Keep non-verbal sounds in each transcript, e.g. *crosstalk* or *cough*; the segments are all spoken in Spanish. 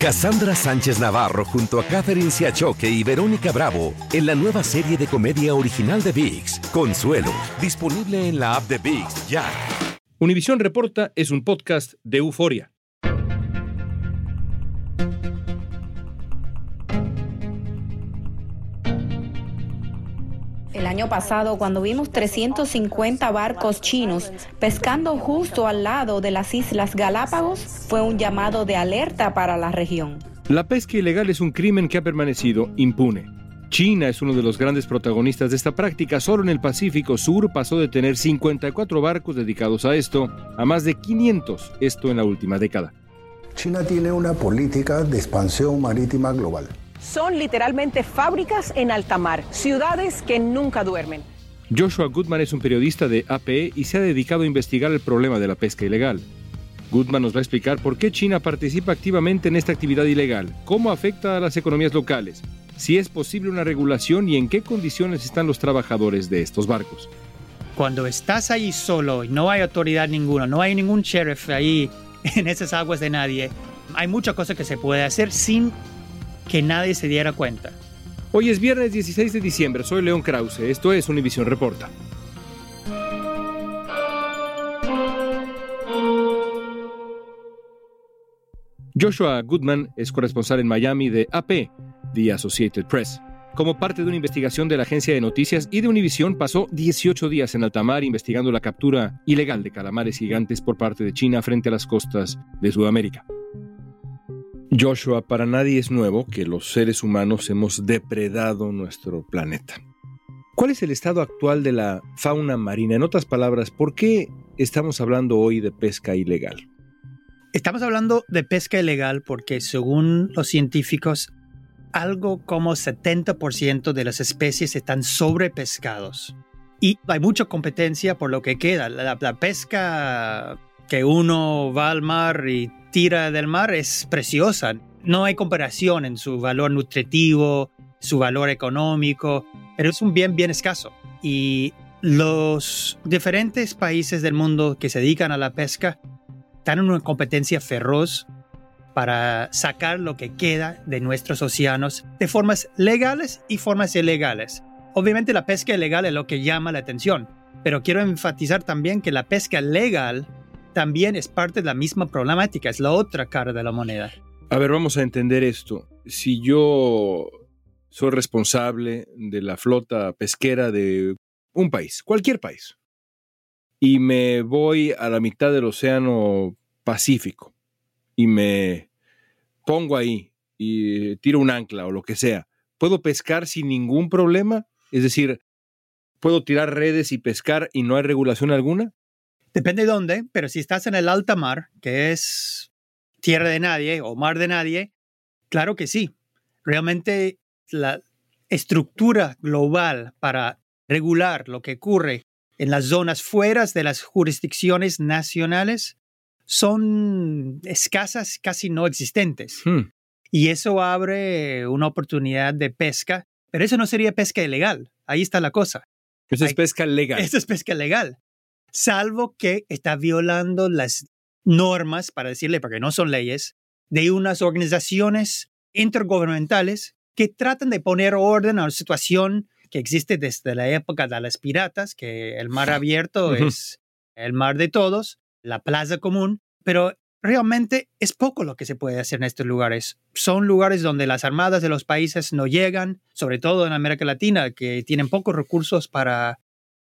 Cassandra Sánchez Navarro junto a Catherine Siachoque y Verónica Bravo en la nueva serie de comedia original de VIX, Consuelo, disponible en la app de VIX ya. Univisión Reporta es un podcast de euforia. Año pasado, cuando vimos 350 barcos chinos pescando justo al lado de las Islas Galápagos, fue un llamado de alerta para la región. La pesca ilegal es un crimen que ha permanecido impune. China es uno de los grandes protagonistas de esta práctica. Solo en el Pacífico Sur pasó de tener 54 barcos dedicados a esto a más de 500, esto en la última década. China tiene una política de expansión marítima global son literalmente fábricas en alta mar, ciudades que nunca duermen. Joshua Goodman es un periodista de APE y se ha dedicado a investigar el problema de la pesca ilegal. Goodman nos va a explicar por qué China participa activamente en esta actividad ilegal, cómo afecta a las economías locales, si es posible una regulación y en qué condiciones están los trabajadores de estos barcos. Cuando estás ahí solo y no hay autoridad ninguna, no hay ningún sheriff ahí *laughs* en esas aguas de nadie, hay muchas cosas que se puede hacer sin que nadie se diera cuenta. Hoy es viernes 16 de diciembre, soy León Krause, esto es Univisión Reporta. Joshua Goodman es corresponsal en Miami de AP, The Associated Press. Como parte de una investigación de la agencia de noticias y de Univision, pasó 18 días en alta mar investigando la captura ilegal de calamares gigantes por parte de China frente a las costas de Sudamérica. Joshua, para nadie es nuevo que los seres humanos hemos depredado nuestro planeta. ¿Cuál es el estado actual de la fauna marina? En otras palabras, ¿por qué estamos hablando hoy de pesca ilegal? Estamos hablando de pesca ilegal porque según los científicos, algo como 70% de las especies están sobrepescados. Y hay mucha competencia por lo que queda. La, la pesca que uno va al mar y tira del mar es preciosa. No hay comparación en su valor nutritivo, su valor económico, pero es un bien bien escaso. Y los diferentes países del mundo que se dedican a la pesca están en una competencia feroz para sacar lo que queda de nuestros océanos de formas legales y formas ilegales. Obviamente la pesca ilegal es lo que llama la atención, pero quiero enfatizar también que la pesca legal también es parte de la misma problemática, es la otra cara de la moneda. A ver, vamos a entender esto. Si yo soy responsable de la flota pesquera de un país, cualquier país, y me voy a la mitad del Océano Pacífico y me pongo ahí y tiro un ancla o lo que sea, ¿puedo pescar sin ningún problema? Es decir, ¿puedo tirar redes y pescar y no hay regulación alguna? Depende de dónde, pero si estás en el alta mar, que es tierra de nadie o mar de nadie, claro que sí. Realmente la estructura global para regular lo que ocurre en las zonas fuera de las jurisdicciones nacionales son escasas, casi no existentes. Hmm. Y eso abre una oportunidad de pesca, pero eso no sería pesca ilegal. Ahí está la cosa. Eso es pesca legal. Eso es pesca legal salvo que está violando las normas, para decirle, porque no son leyes, de unas organizaciones intergubernamentales que tratan de poner orden a una situación que existe desde la época de las piratas, que el mar abierto es el mar de todos, la plaza común, pero realmente es poco lo que se puede hacer en estos lugares. Son lugares donde las armadas de los países no llegan, sobre todo en América Latina, que tienen pocos recursos para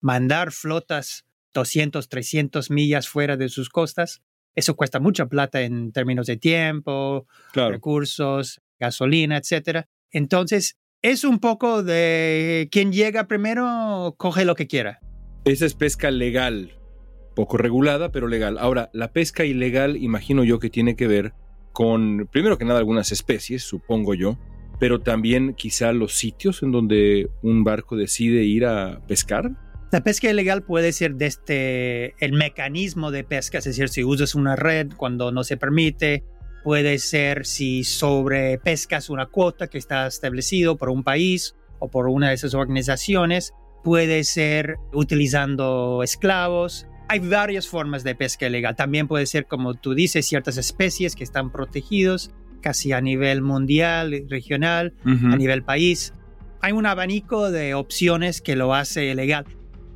mandar flotas 200, 300 millas fuera de sus costas. Eso cuesta mucha plata en términos de tiempo, recursos, gasolina, etc. Entonces, es un poco de quien llega primero, coge lo que quiera. Esa es pesca legal, poco regulada, pero legal. Ahora, la pesca ilegal, imagino yo que tiene que ver con, primero que nada, algunas especies, supongo yo, pero también quizá los sitios en donde un barco decide ir a pescar. La pesca ilegal puede ser desde el mecanismo de pesca, es decir, si usas una red cuando no se permite, puede ser si sobrepescas una cuota que está establecido por un país o por una de esas organizaciones, puede ser utilizando esclavos. Hay varias formas de pesca ilegal. También puede ser, como tú dices, ciertas especies que están protegidos. casi a nivel mundial, regional, a nivel país. Hay un abanico de opciones que lo hace ilegal.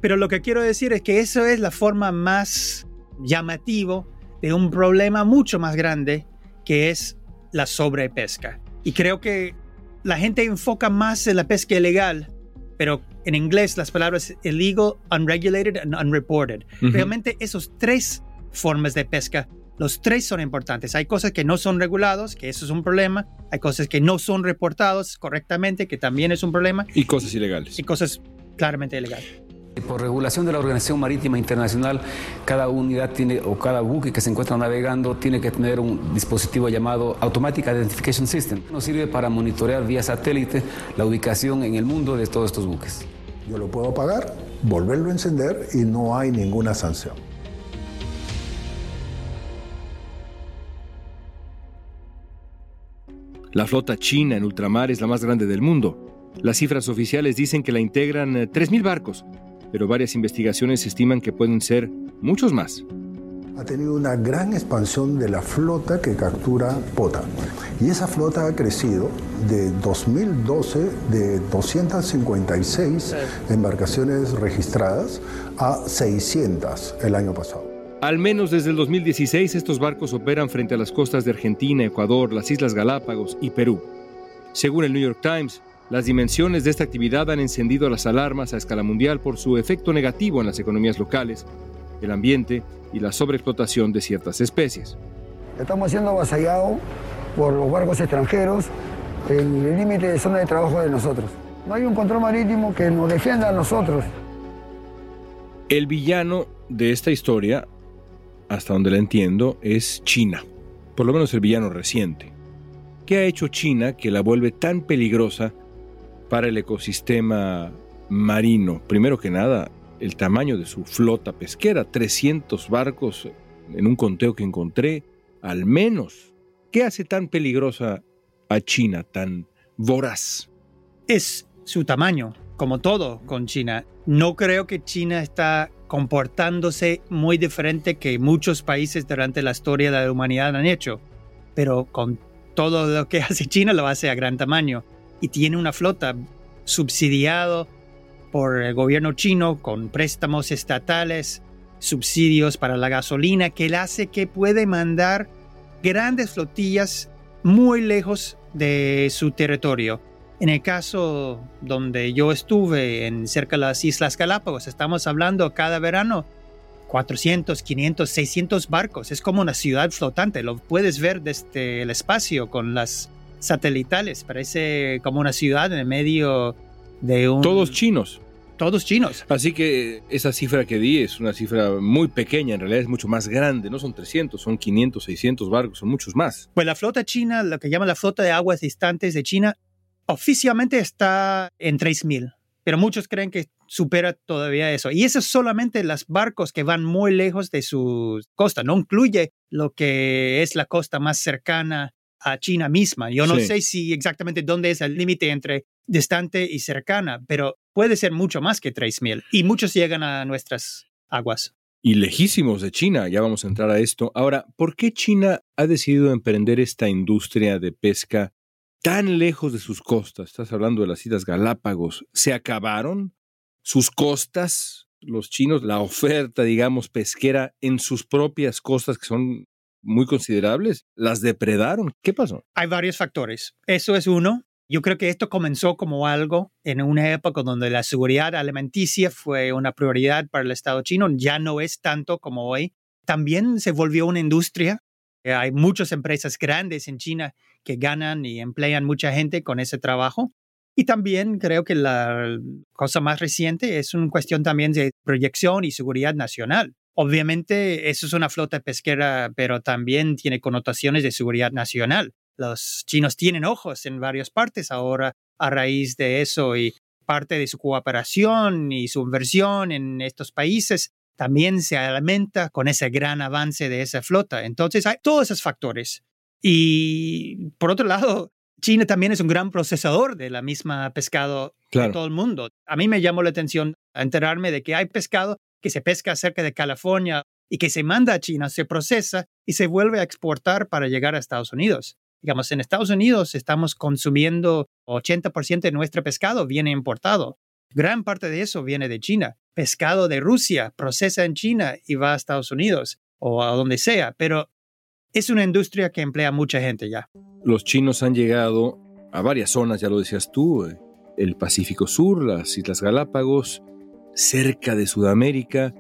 Pero lo que quiero decir es que eso es la forma más llamativo de un problema mucho más grande que es la sobrepesca. Y creo que la gente enfoca más en la pesca ilegal, pero en inglés las palabras illegal, unregulated and unreported. Realmente esos tres formas de pesca, los tres son importantes. Hay cosas que no son regulados, que eso es un problema. Hay cosas que no son reportados correctamente, que también es un problema. Y cosas ilegales. Y cosas claramente ilegales. Por regulación de la Organización Marítima Internacional, cada unidad tiene o cada buque que se encuentra navegando tiene que tener un dispositivo llamado Automatic Identification System. Nos sirve para monitorear vía satélite la ubicación en el mundo de todos estos buques. Yo lo puedo apagar, volverlo a encender y no hay ninguna sanción. La flota china en ultramar es la más grande del mundo. Las cifras oficiales dicen que la integran eh, 3.000 barcos, pero varias investigaciones estiman que pueden ser muchos más. Ha tenido una gran expansión de la flota que captura pota. Y esa flota ha crecido de 2012 de 256 embarcaciones registradas a 600 el año pasado. Al menos desde el 2016 estos barcos operan frente a las costas de Argentina, Ecuador, las Islas Galápagos y Perú. Según el New York Times, las dimensiones de esta actividad han encendido las alarmas a escala mundial por su efecto negativo en las economías locales, el ambiente y la sobreexplotación de ciertas especies. Estamos siendo avasallados por los barcos extranjeros en el límite de zona de trabajo de nosotros. No hay un control marítimo que nos defienda a nosotros. El villano de esta historia, hasta donde la entiendo, es China, por lo menos el villano reciente. ¿Qué ha hecho China que la vuelve tan peligrosa para el ecosistema marino? Primero que nada, el tamaño de su flota pesquera, 300 barcos en un conteo que encontré, al menos. ¿Qué hace tan peligrosa a China, tan voraz? Es su tamaño, como todo con China. No creo que China está comportándose muy diferente que muchos países durante la historia de la humanidad han hecho, pero con todo lo que *laughs* hace China lo hace a gran tamaño y tiene una flota subsidiado por el gobierno chino con préstamos estatales, subsidios para la gasolina, que le hace que puede mandar grandes flotillas muy lejos de su territorio. En el caso donde yo estuve, en cerca de las Islas Galápagos, estamos hablando cada verano 400, 500, 600 barcos. Es como una ciudad flotante. Lo puedes ver desde el espacio con las satelitales. Parece como una ciudad en el medio de un... Todos chinos. Todos chinos. Así que esa cifra que di es una cifra muy pequeña, en realidad es mucho más grande, no son 300, son 500, 600 barcos, son muchos más. Pues la flota china, lo que llaman la flota de aguas distantes de China, oficialmente está en 3.000, pero muchos creen que supera todavía eso. Y eso es solamente los barcos que van muy lejos de su costa, no incluye lo que es la costa más cercana a China misma. Yo no Sí. sé si exactamente dónde es el límite entre distante y cercana, pero puede ser mucho más que 3.000 y muchos llegan a nuestras aguas. Y lejísimos de China, ya vamos a entrar a esto. Ahora, ¿por qué China ha decidido emprender esta industria de pesca tan lejos de sus costas? Estás hablando de las Islas Galápagos. ¿Se acabaron sus costas, los chinos, la oferta, digamos, pesquera en sus propias costas, que son muy considerables? ¿Las depredaron? ¿Qué pasó? Hay varios factores. Eso es uno. Yo creo que esto comenzó como algo en una época donde la seguridad alimenticia fue una prioridad para el Estado chino. Ya no es tanto como hoy. También se volvió una industria. Eh, Hay muchas empresas grandes en China que ganan y emplean mucha gente con ese trabajo. Y también creo que la cosa más reciente es una cuestión también de proyección y seguridad nacional. Obviamente, eso es una flota pesquera, pero también tiene connotaciones de seguridad nacional. Los chinos tienen ojos en varias partes ahora a raíz de eso y parte de su cooperación y su inversión en estos países también se alimenta con ese gran avance de esa flota. Entonces hay todos esos factores. Y por otro lado, China también es un gran procesador de la misma pescado Claro. de todo el mundo. A mí me llamó la atención enterarme de que hay pescado que se pesca cerca de California y que se manda a China, se procesa y se vuelve a exportar para llegar a Estados Unidos. Digamos, en Estados Unidos estamos consumiendo 80% de nuestro pescado viene importado. Gran parte de eso viene de China. Pescado de Rusia procesa en China y va a Estados Unidos o a donde sea, pero es una industria que emplea mucha gente ya. Los chinos han llegado a varias zonas, ya lo decías tú, eh, el Pacífico Sur, las Islas Galápagos, cerca de Sudamérica.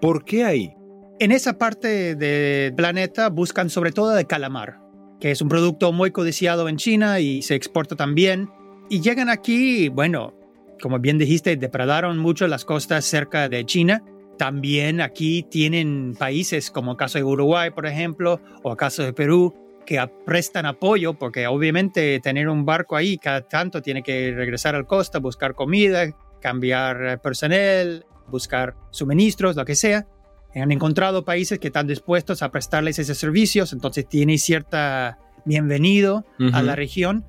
¿Por qué ahí? En esa parte del planeta buscan sobre todo de calamar que es un producto muy codiciado en China y se exporta también. Y llegan aquí, bueno, como bien dijiste, depredaron mucho las costas cerca de China. También aquí tienen países como el caso de Uruguay, por ejemplo, o el caso de Perú, que prestan apoyo porque obviamente tener un barco ahí cada tanto tiene que regresar al costa, buscar comida, cambiar personal, buscar suministros, lo que sea. Han encontrado países que están dispuestos a prestarles esos servicios, entonces tiene cierta bienvenido a la región.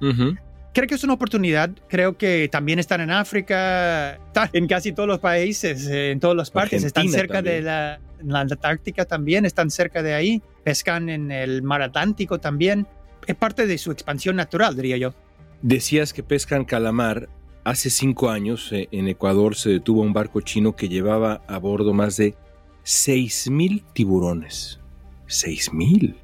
Creo que es una oportunidad, creo que también están en África, están en casi todos los países, eh, en todas las partes, están cerca de la, la Antártica también, están cerca de ahí, pescan en el mar Atlántico también, es parte de su expansión natural, diría yo. Decías que pescan calamar. Hace cinco años eh, en Ecuador se detuvo un barco chino que llevaba a bordo más de 6.000 tiburones. 6.000.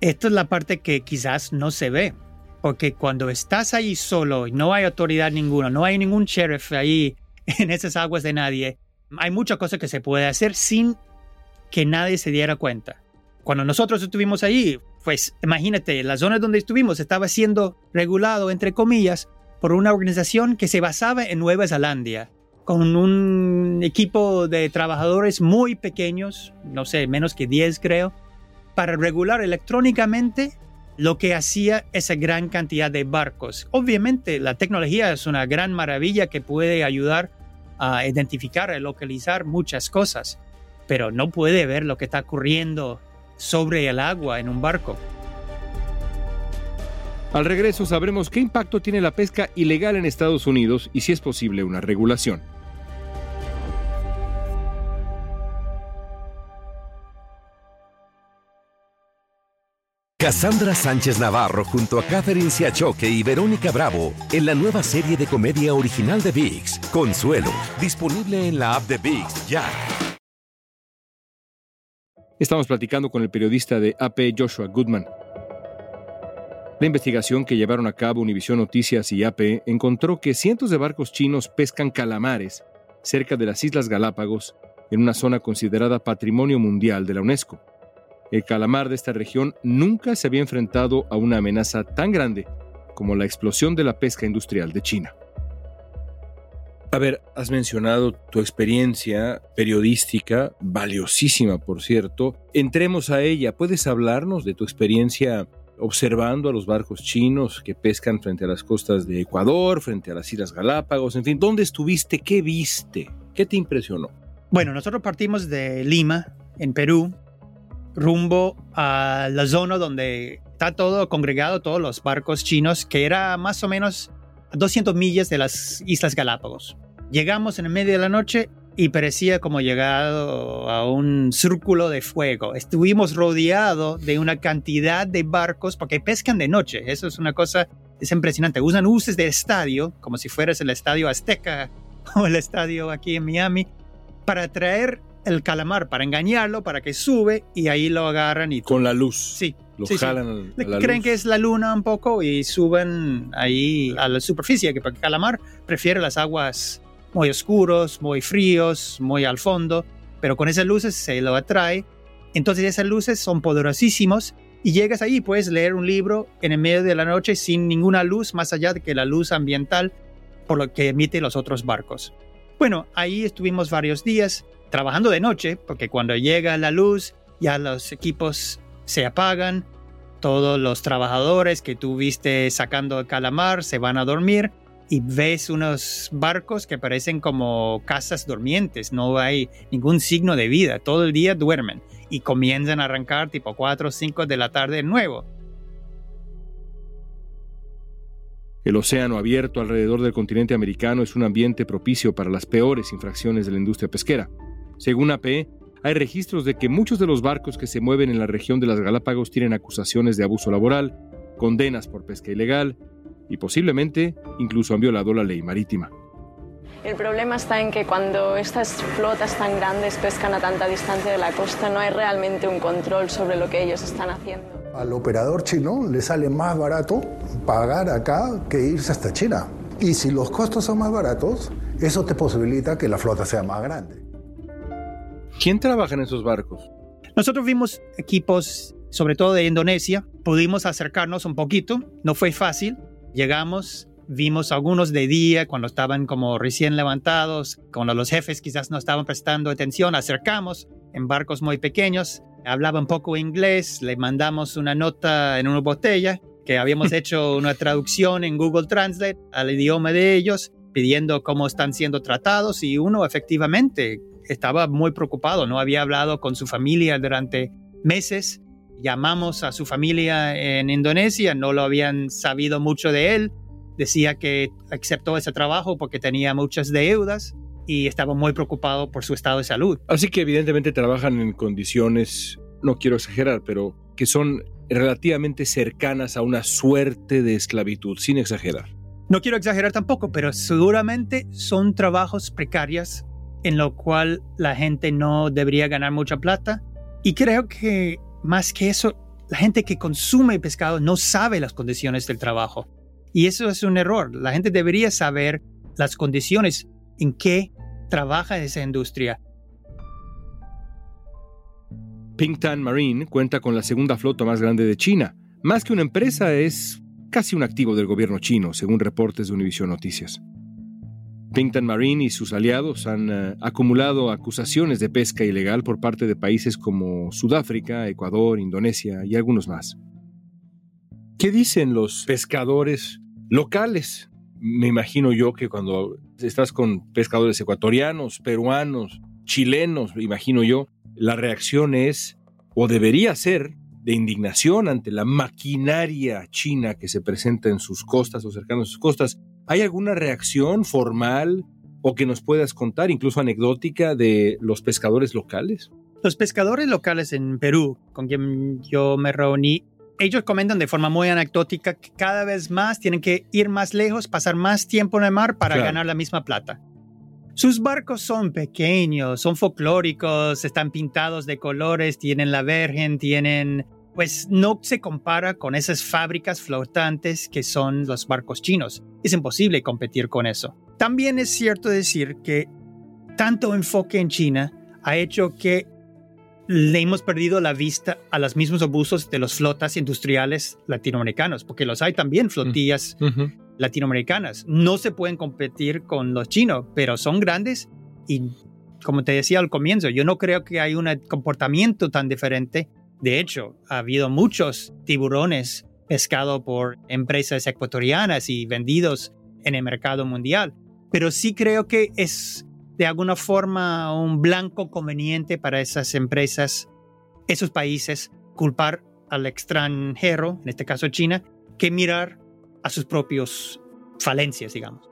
Esta es la parte que quizás no se ve, porque cuando estás ahí solo y no hay autoridad ninguna, no hay ningún sheriff ahí *laughs* en esas aguas de nadie, hay muchas cosas que se puede hacer sin que nadie se diera cuenta. Cuando nosotros estuvimos ahí, pues imagínate, la zona donde estuvimos estaba siendo regulado, entre comillas, por una organización que se basaba en Nueva Zelanda con un equipo de trabajadores muy pequeños, no sé, menos que 10 creo, para regular electrónicamente lo que hacía esa gran cantidad de barcos. Obviamente la tecnología es una gran maravilla que puede ayudar a identificar, a localizar muchas cosas, pero no puede ver lo que está ocurriendo sobre el agua en un barco. Al regreso sabremos qué impacto tiene la pesca ilegal en Estados Unidos y si es posible una regulación. Cassandra Sánchez Navarro junto a Catherine Siachoque y Verónica Bravo en la nueva serie de comedia original de VIX, Consuelo, disponible en la app de VIX ya. Estamos platicando con el periodista de AP Joshua Goodman. La investigación que llevaron a cabo Univision Noticias y AP encontró que cientos de barcos chinos pescan calamares cerca de las Islas Galápagos en una zona considerada Patrimonio Mundial de la UNESCO. El calamar de esta región nunca se había enfrentado a una amenaza tan grande como la explosión de la pesca industrial de China. A ver, has mencionado tu experiencia periodística, valiosísima por cierto. Entremos a ella. ¿Puedes hablarnos de tu experiencia observando a los barcos chinos que pescan frente a las costas de Ecuador, frente a las Islas Galápagos? En fin, ¿dónde estuviste? ¿Qué viste? ¿Qué te impresionó? Bueno, nosotros partimos de Lima, en Perú, rumbo a la zona donde está todo congregado, todos los barcos chinos, que era más o menos a 200 millas de las Islas Galápagos. Llegamos en el medio de la noche y parecía como llegado a un círculo de fuego. Estuvimos rodeados de una cantidad de barcos porque pescan de noche. Eso es una cosa, es impresionante. Usan luces de estadio, como si fueras el estadio Azteca *laughs* o el estadio aquí en Miami, para traer el calamar para engañarlo, para que sube y ahí lo agarran y... Con la luz. Sí. Lo jalan Creen que es la luna un poco y suben ahí a la superficie, porque el calamar prefiere las aguas muy oscuros, muy fríos, muy al fondo, pero con esas luces se lo atrae. Entonces esas luces son poderosísimos y llegas ahí, puedes leer un libro en el medio de la noche sin ninguna luz más allá de que la luz ambiental por lo que emiten los otros barcos. Bueno, ahí estuvimos varios días trabajando de noche, porque cuando llega la luz ya los equipos se apagan, todos los trabajadores que tú viste sacando el calamar se van a dormir y ves unos barcos que parecen como casas durmientes, no hay ningún signo de vida, todo el día duermen y comienzan a arrancar tipo 4 o 5 de la tarde de nuevo. El océano abierto alrededor del continente americano es un ambiente propicio para las peores infracciones de la industria pesquera. Según AP, hay registros de que muchos de los barcos que se mueven en la región de las Galápagos tienen acusaciones de abuso laboral, condenas por pesca ilegal y posiblemente incluso han violado la ley marítima. El problema está en que cuando estas flotas tan grandes pescan a tanta distancia de la costa no hay realmente un control sobre lo que ellos están haciendo. Al operador chino le sale más barato pagar acá que irse hasta China. Y si los costos son más baratos, eso te posibilita que la flota sea más grande. ¿Quién trabaja en esos barcos? Nosotros vimos equipos, sobre todo de Indonesia. Pudimos acercarnos un poquito. No fue fácil. Llegamos, vimos algunos de día cuando estaban como recién levantados, cuando los jefes quizás no estaban prestando atención. Acercamos en barcos muy pequeños. Hablaba un poco inglés. Le mandamos una nota en una botella que habíamos *laughs* hecho una traducción en Google Translate al idioma de ellos, pidiendo cómo están siendo tratados y uno efectivamente estaba muy preocupado, no había hablado con su familia durante meses. Llamamos a su familia en Indonesia, no lo habían sabido mucho de él. Decía que aceptó ese trabajo porque tenía muchas deudas y estaba muy preocupado por su estado de salud. Así que evidentemente trabajan en condiciones, no quiero exagerar, pero que son relativamente cercanas a una suerte de esclavitud, sin exagerar. No quiero exagerar tampoco, pero seguramente son trabajos precarios en lo cual la gente no debería ganar mucha plata. Y creo que más que eso, la gente que consume pescado no sabe las condiciones del trabajo. Y eso es un error. La gente debería saber las condiciones en que trabaja esa industria. Pinktan Marine cuenta con la segunda flota más grande de China. Más que una empresa, es casi un activo del gobierno chino, según reportes de Univision Noticias. Pinkton Marine y sus aliados han eh, acumulado acusaciones de pesca ilegal por parte de países como Sudáfrica, Ecuador, Indonesia y algunos más. ¿Qué dicen los pescadores locales? Me imagino yo que cuando estás con pescadores ecuatorianos, peruanos, chilenos, imagino yo, la reacción es, o debería ser, de indignación ante la maquinaria china que se presenta en sus costas o cercanos a sus costas. ¿Hay alguna reacción formal o que nos puedas contar, incluso anecdótica, de los pescadores locales? Los pescadores locales en Perú, con quien yo me reuní, ellos comentan de forma muy anecdótica que cada vez más tienen que ir más lejos, pasar más tiempo en el mar para ganar la misma plata. Sus barcos son pequeños, son folclóricos, están pintados de colores, tienen la Virgen, tienen pues no se compara con esas fábricas flotantes que son los barcos chinos. Es imposible competir con eso. También es cierto decir que tanto enfoque en China ha hecho que le hemos perdido la vista a los mismos abusos de las flotas industriales latinoamericanos, porque los hay también flotillas latinoamericanas. No se pueden competir con los chinos, pero son grandes y, como te decía al comienzo, yo no creo que hay un comportamiento tan diferente de hecho, ha habido muchos tiburones pescados por empresas ecuatorianas y vendidos en el mercado mundial, pero sí creo que es de alguna forma un blanco conveniente para esas empresas, esos países, culpar al extranjero, en este caso China, que mirar a sus propios falencias, digamos.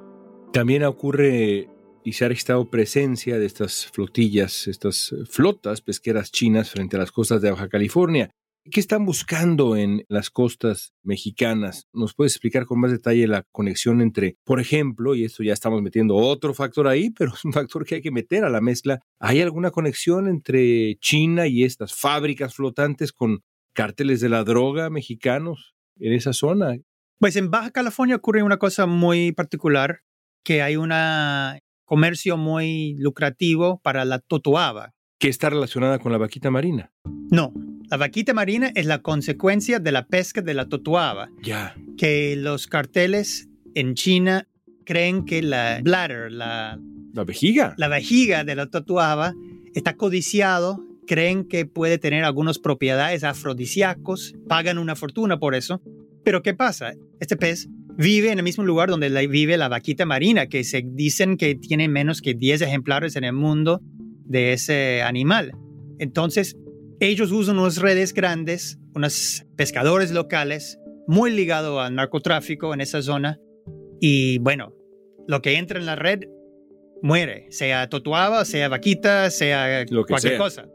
También ocurre y se ha registrado presencia de estas flotillas, estas flotas pesqueras chinas frente a las costas de Baja California. ¿Qué están buscando en las costas mexicanas? ¿Nos puedes explicar con más detalle la conexión entre, por ejemplo, y esto ya estamos metiendo otro factor ahí, pero es un factor que hay que meter a la mezcla, ¿hay alguna conexión entre China y estas fábricas flotantes con cárteles de la droga mexicanos en esa zona? Pues en Baja California ocurre una cosa muy particular, que hay una comercio muy lucrativo para la totoaba. ¿Que está relacionada con la vaquita marina? No, la vaquita marina es la consecuencia de la pesca de la totoaba. Ya. Que los carteles en China creen que la bladder, la... La vejiga. La vejiga de la totoaba está codiciado, creen que puede tener algunas propiedades afrodisíacos, pagan una fortuna por eso. Pero ¿qué pasa? Este pez vive en el mismo lugar donde vive la vaquita marina, que se dicen que tiene menos que 10 ejemplares en el mundo de ese animal. Entonces, ellos usan unas redes grandes, unos pescadores locales, muy ligados al narcotráfico en esa zona. Y bueno, lo que entra en la red muere, sea totuaba, sea vaquita, sea cualquier cosa.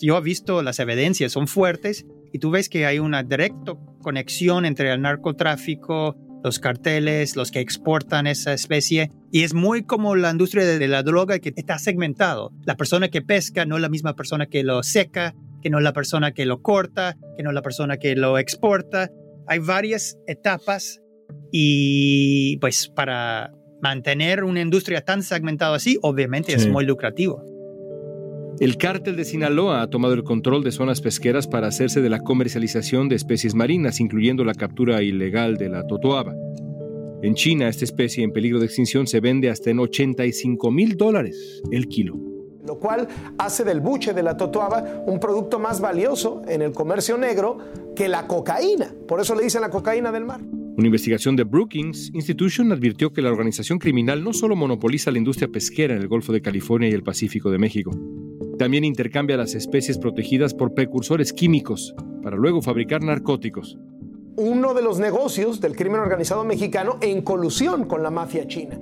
Yo he visto las evidencias, son fuertes y tú ves que hay una directa conexión entre el narcotráfico, los carteles, los que exportan esa especie. Y es muy como la industria de, la droga que está segmentado. La persona que pesca no es la misma persona que lo seca, que no es la persona que lo corta, que no es la persona que lo exporta. Hay varias etapas y pues para mantener una industria tan segmentada así, obviamente es muy lucrativo. El cártel de Sinaloa ha tomado el control de zonas pesqueras para hacerse de la comercialización de especies marinas, incluyendo la captura ilegal de la totoaba. En China, esta especie en peligro de extinción se vende hasta en 85 mil dólares el kilo. Lo cual hace del buche de la totoaba un producto más valioso en el comercio negro que la cocaína. Por eso le dicen la cocaína del mar. Una investigación de Brookings Institution advirtió que la organización criminal no solo monopoliza la industria pesquera en el Golfo de California y el Pacífico de México, también intercambia las especies protegidas por precursores químicos para luego fabricar narcóticos. Uno de los negocios del crimen organizado mexicano en colusión con la mafia china.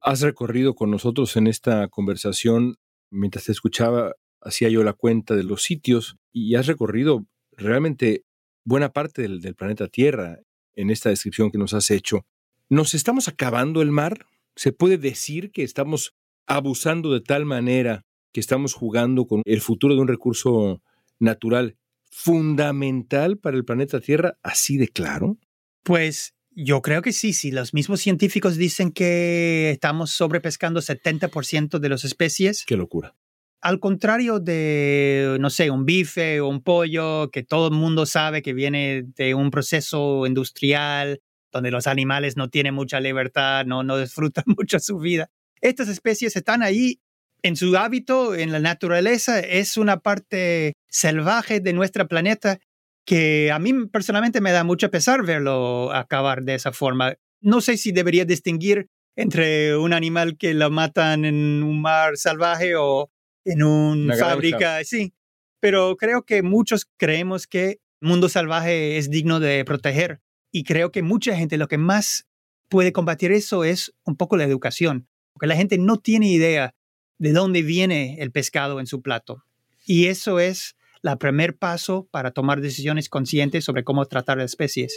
Has recorrido con nosotros en esta conversación, mientras te escuchaba, hacía yo la cuenta de los sitios y has recorrido realmente buena parte del, del planeta Tierra en esta descripción que nos has hecho. ¿Nos estamos acabando el mar? ¿Se puede decir que estamos abusando de tal manera que estamos jugando con el futuro de un recurso natural fundamental para el planeta Tierra así de claro? Pues yo creo que sí, sí. Los mismos científicos dicen que estamos sobrepescando 70% de las especies. Qué locura. Al contrario de, no sé, un bife o un pollo que todo el mundo sabe que viene de un proceso industrial donde los animales no tienen mucha libertad, no, no disfrutan *laughs* mucho su vida. Estas especies están ahí en su hábito, en la naturaleza, es una parte salvaje de nuestro planeta que a mí personalmente me da mucho pesar verlo acabar de esa forma. No sé si debería distinguir entre un animal que lo matan en un mar salvaje o en una fábrica, sí. Pero creo que muchos creemos que mundo salvaje es digno de proteger y creo que mucha gente lo que más puede combatir eso es un poco la educación, porque la gente no tiene idea de dónde viene el pescado en su plato. Y eso es el primer paso para tomar decisiones conscientes sobre cómo tratar las especies.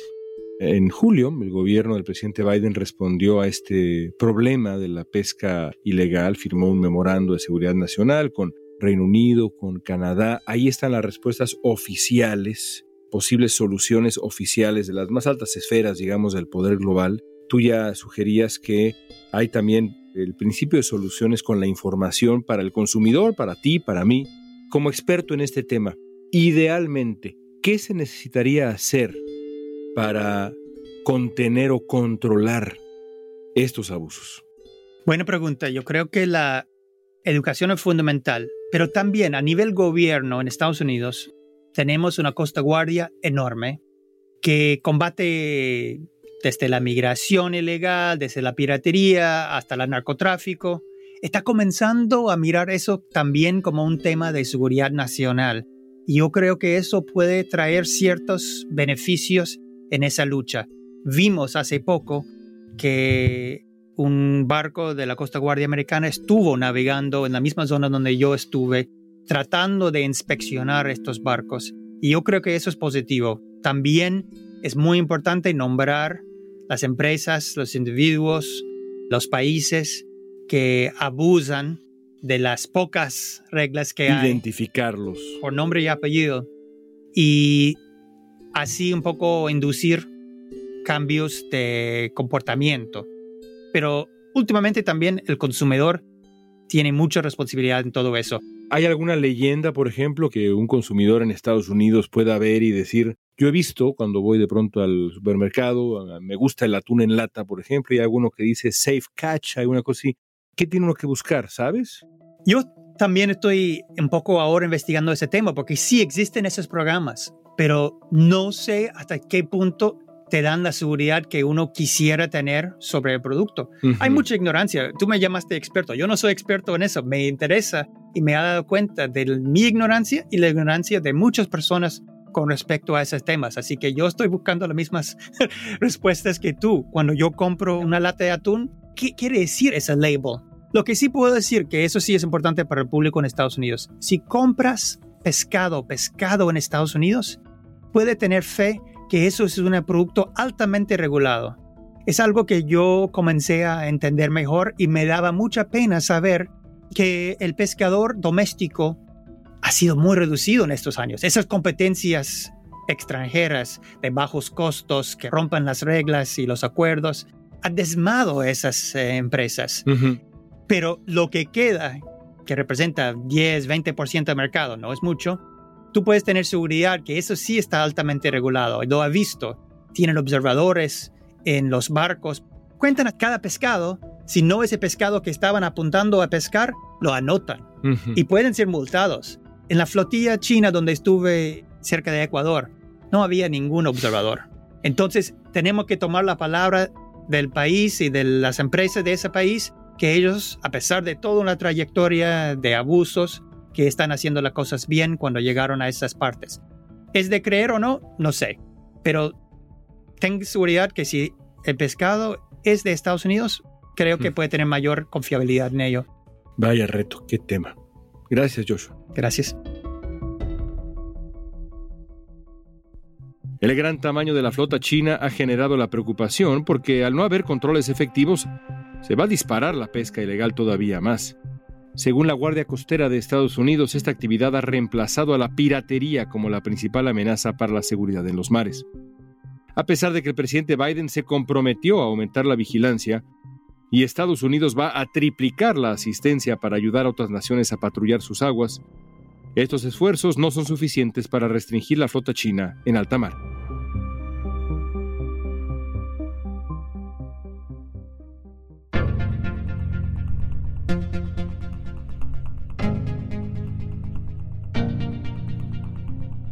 En julio, el gobierno del presidente Biden respondió a este problema de la pesca ilegal, firmó un memorando de seguridad nacional con Reino Unido, con Canadá. Ahí están las respuestas oficiales posibles soluciones oficiales de las más altas esferas, digamos, del poder global, tú ya sugerías que hay también el principio de soluciones con la información para el consumidor, para ti, para mí. Como experto en este tema, idealmente, ¿qué se necesitaría hacer para contener o controlar estos abusos? Buena pregunta. Yo creo que la educación es fundamental, pero también a nivel gobierno en Estados Unidos tenemos una costa guardia enorme que combate desde la migración ilegal, desde la piratería hasta el narcotráfico. Está comenzando a mirar eso también como un tema de seguridad nacional. Y yo creo que eso puede traer ciertos beneficios en esa lucha. Vimos hace poco que un barco de la Costa Guardia Americana estuvo navegando en la misma zona donde yo estuve tratando de inspeccionar estos barcos. Y yo creo que eso es positivo. También es muy importante nombrar las empresas, los individuos, los países que abusan de las pocas reglas que hay. Identificarlos. Por nombre y apellido. Y así un poco inducir cambios de comportamiento. Pero últimamente también el consumidor tiene mucha responsabilidad en todo eso. ¿Hay alguna leyenda, por ejemplo, que un consumidor en Estados Unidos pueda ver y decir, yo he visto cuando voy de pronto al supermercado, me gusta el atún en lata, por ejemplo, y hay alguno que dice safe catch, hay una cosa así. ¿Qué tiene uno que buscar, sabes? Yo también estoy un poco ahora investigando ese tema, porque sí existen esos programas, pero no sé hasta qué punto te dan la seguridad que uno quisiera tener sobre el producto. Hay mucha ignorancia. Tú me llamaste experto. Yo no soy experto en eso. Me interesa y me ha dado cuenta de mi ignorancia y la ignorancia de muchas personas con respecto a esos temas. Así que yo estoy buscando las mismas *laughs* respuestas que tú. Cuando yo compro una lata de atún, ¿qué quiere decir ese label? Lo que sí puedo decir, que eso sí es importante para el público en Estados Unidos, si compras pescado, pescado en Estados Unidos, puede tener fe que eso es un producto altamente regulado. Es algo que yo comencé a entender mejor y me daba mucha pena saber que el pescador doméstico ha sido muy reducido en estos años. Esas competencias extranjeras de bajos costos que rompan las reglas y los acuerdos ha desmado esas eh, empresas. Pero lo que queda, que representa 10, 20% del mercado, no es mucho, tú puedes tener seguridad que eso sí está altamente regulado. Lo ha visto. Tienen observadores en los barcos. Cuentan a cada pescado. Si no ese pescado que estaban apuntando a pescar, lo anotan. Y pueden ser multados. En la flotilla china donde estuve cerca de Ecuador, no había ningún observador. Entonces, tenemos que tomar la palabra del país y de las empresas de ese país que ellos, a pesar de toda una trayectoria de abusos, que están haciendo las cosas bien cuando llegaron a esas partes. ¿Es de creer o no? No sé. Pero tengo seguridad que si el pescado es de Estados Unidos, creo que hmm. puede tener mayor confiabilidad en ello. Vaya reto, qué tema. Gracias, Joshua. Gracias. El gran tamaño de la flota china ha generado la preocupación porque al no haber controles efectivos, se va a disparar la pesca ilegal todavía más. Según la Guardia Costera de Estados Unidos, esta actividad ha reemplazado a la piratería como la principal amenaza para la seguridad en los mares. A pesar de que el presidente Biden se comprometió a aumentar la vigilancia y Estados Unidos va a triplicar la asistencia para ayudar a otras naciones a patrullar sus aguas, estos esfuerzos no son suficientes para restringir la flota china en alta mar.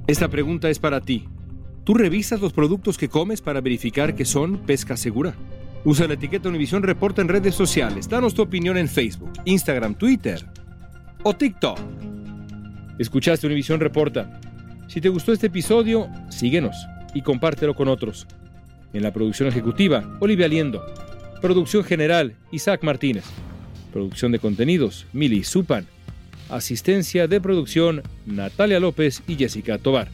Esta pregunta es para ti. ¿Tú revisas los productos que comes para verificar que son pesca segura? Usa la etiqueta Univisión Reporta en redes sociales. Danos tu opinión en Facebook, Instagram, Twitter o TikTok. Escuchaste Univisión Reporta. Si te gustó este episodio, síguenos y compártelo con otros. En la producción ejecutiva, Olivia Liendo. Producción general, Isaac Martínez. Producción de contenidos, Mili Supan. Asistencia de producción, Natalia López y Jessica Tobar.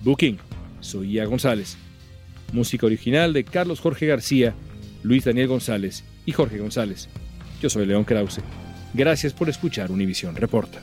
Booking, Soía González. Música original de Carlos Jorge García, Luis Daniel González y Jorge González. Yo soy León Krause. Gracias por escuchar Univisión Reporta.